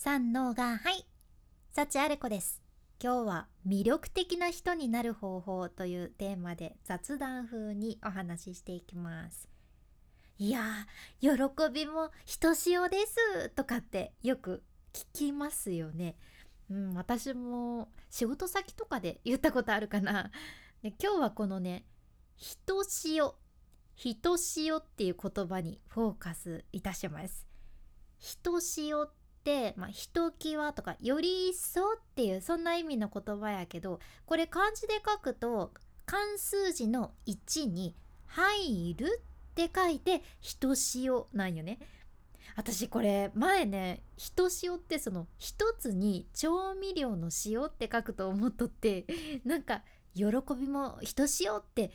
三能がはい。幸あれ子です。今日は魅力的な人になる方法というテーマで雑談風にお話ししていきます。いや喜びもひとしおです。とかってよく聞きますよね。うん私も仕事先とかで言ったことあるかな。で今日はこのねひとしおひとしおっていう言葉にフォーカスいたします。ひとしおっ、まあ、ひときわとかより一層っていうそんな意味の言葉やけどこれ漢字で書くと漢数字の1に「入る」って書いて「ひとしお」なんよね。私これ前ね「ひとしお」ってその一つに調味料の塩って書くと思っとってなんか喜びもひとしおって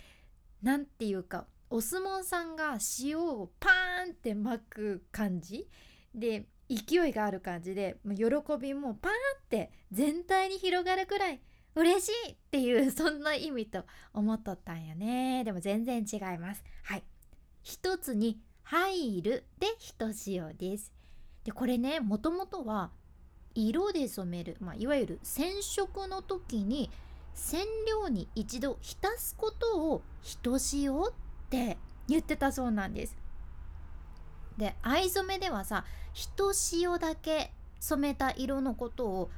何て言うかお相撲さんが塩をパーンって巻く感じで勢いがある感じで喜びもパーンって全体に広がるくらい嬉しいっていう そんな意味と思っとったんよね。でも全然違います。はい。一つに入るでひとしおです。でこれねもともとは色で染める、まあ、いわゆる染色の時に染料に一度浸すことをひとしおって言ってたそうなんです。で藍染めではさひとしおだけ染めた色のことを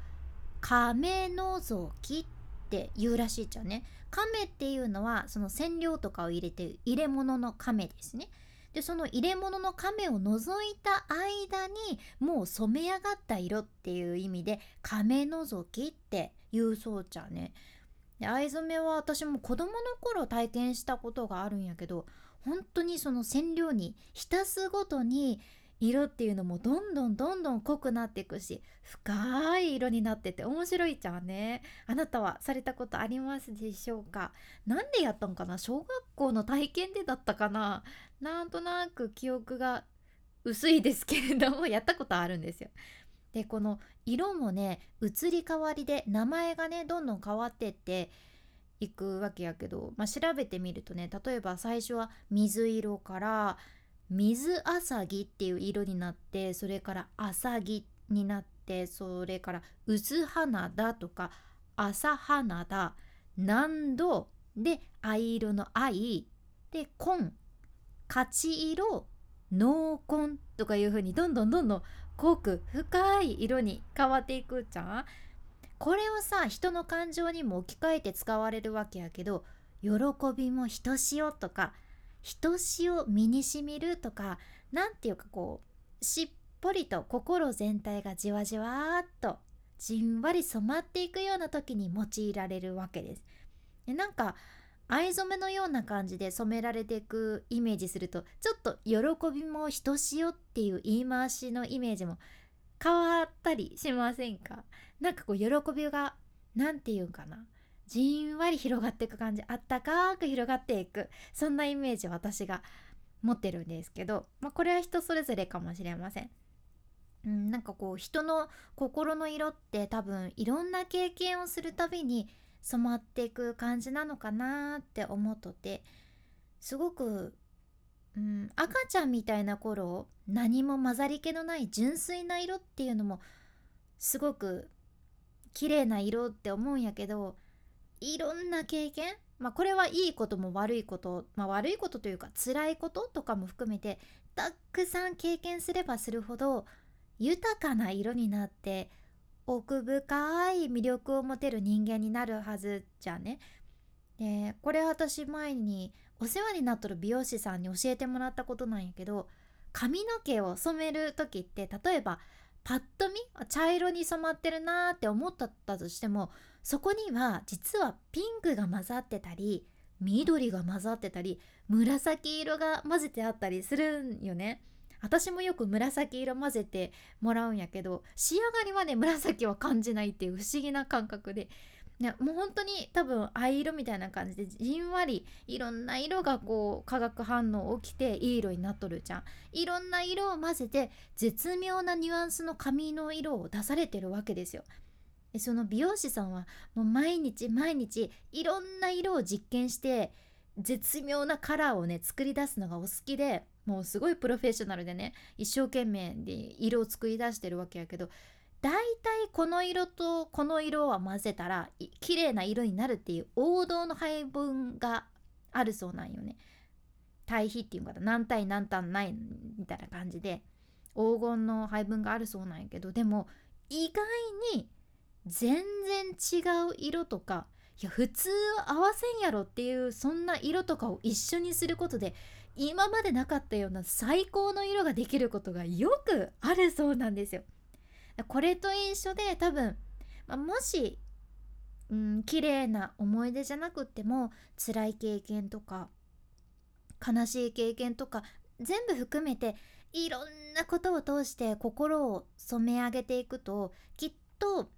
亀のぞきって言うらしいじゃんね。亀っていうのはその染料とかを入れて入れ物の亀ですね。でその入れ物の亀を除いた間にもう染め上がった色っていう意味で亀のぞきって言うそうじゃんね。で藍染めは私も子供の頃体験したことがあるんやけど本当にその染料に浸すごとに色っていうのもどんどんどんどん濃くなっていくし深い色になってて面白いじゃんね。あなたはされたことありますでしょうか？何でやったんかな？小学校の体験でだったかな？なんとなく記憶が薄いですけれどもやったことあるんですよ。でこの色もね移り変わりで名前がねどんどん変わってっていくわけやけど、まあ、調べてみるとね例えば最初は水色から水あさぎっていう色になってそれからあさぎになってそれから薄花だとか朝花だ何度で藍色の藍で紺勝ち色濃紺とかいう風にどんどんどんどん濃く深い色に変わっていくじゃん。これをさ人の感情にも置き換えて使われるわけやけど喜びもひとしおとかひとしお身にしみるとか何ていうかこうしっぽりと心全体がじわじわっとじんわり染まっていくような時に用いられるわけです。でなんか藍染めのような感じで染められていくイメージするとちょっと喜びもひとしおっていう言い回しのイメージも変わったりしませんか？なんかこう喜びが何て言うんかな？じんわり広がっていく感じあったかく広がっていくそんなイメージ私が持ってるんですけど、まあ、これは人それぞれかもしれません。うん、なんかこう人の心の色って多分いろんな経験をするたびに染まっていく感じなのかなって思っとってすごく、うん、赤ちゃんみたいな頃何も混ざり気のない純粋な色っていうのもすごく綺麗な色って思うんやけどいろんな経験まあこれはいいことも悪いこと、まあ、悪いことというか辛いこととかも含めてたくさん経験すればするほど豊かな色になって奥深い魅力を持てる人間になるはずじゃね。でこれ私前にお世話になっとる美容師さんに教えてもらったことなんやけど髪の毛を染める時って例えばパッと見茶色に染まってるなーって思ったとしてもそこには実はピンクが混ざってたり緑が混ざってたり紫色が混ぜてあったりするんよね。私もよく紫色混ぜてもらうんやけど仕上がりはね紫は感じないっていう不思議な感覚でいやもう本当に多分藍色みたいな感じでじんわりいろんな色がこう化学反応起きていい色になっとるじゃん。いろんな色を混ぜて絶妙なニュアンスの髪の色を出されてるわけですよ。その美容師さんはもう毎日毎日いろんな色を実験して絶妙なカラーをね作り出すのがお好きでもうすごいプロフェッショナルでね一生懸命で色を作り出してるわけやけどだいたいこの色とこの色は混ぜたら綺麗な色になるっていう王道の配分があるそうなんよね。対比っていうか何対何単ないみたいな感じで黄金の配分があるそうなんやけどでも意外に全然違う色とかいや普通合わせんやろっていうそんな色とかを一緒にすることで今までなかったような最高の色ができることがよくあるそうなんですよ。これと一緒で多分、まあ、もし、うん、綺麗な思い出じゃなくっても辛い経験とか悲しい経験とか全部含めていろんなことを通して心を染め上げていくときっと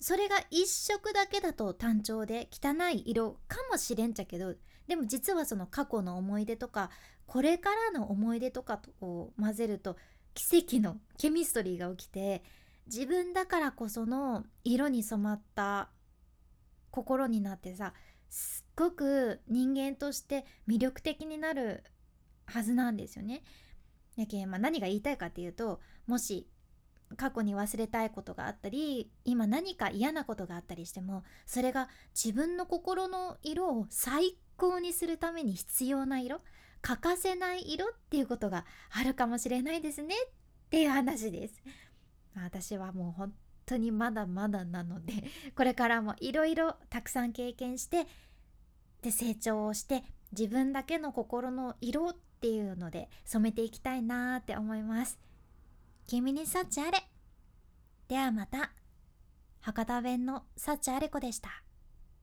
それが一色だけだと単調で汚い色かもしれんちゃけどでも実はその過去の思い出とかこれからの思い出とかを混ぜると奇跡のケミストリーが起きて自分だからこその色に染まった心になってさすっごく人間として魅力的になるはずなんですよね。やけん、まあ、何が言いたいかっていうともし過去に忘れたいことがあったり今何か嫌なことがあったりしてもそれが自分の心の色を最高にするために必要な色欠かせない色っていうことがあるかもしれないですねっていう話です。私はもう本当にまだまだなので これからもいろいろたくさん経験してで成長をして自分だけの心の色っていうので染めていきたいなって思います。君に幸あれではまた博多弁の幸あれ子でした。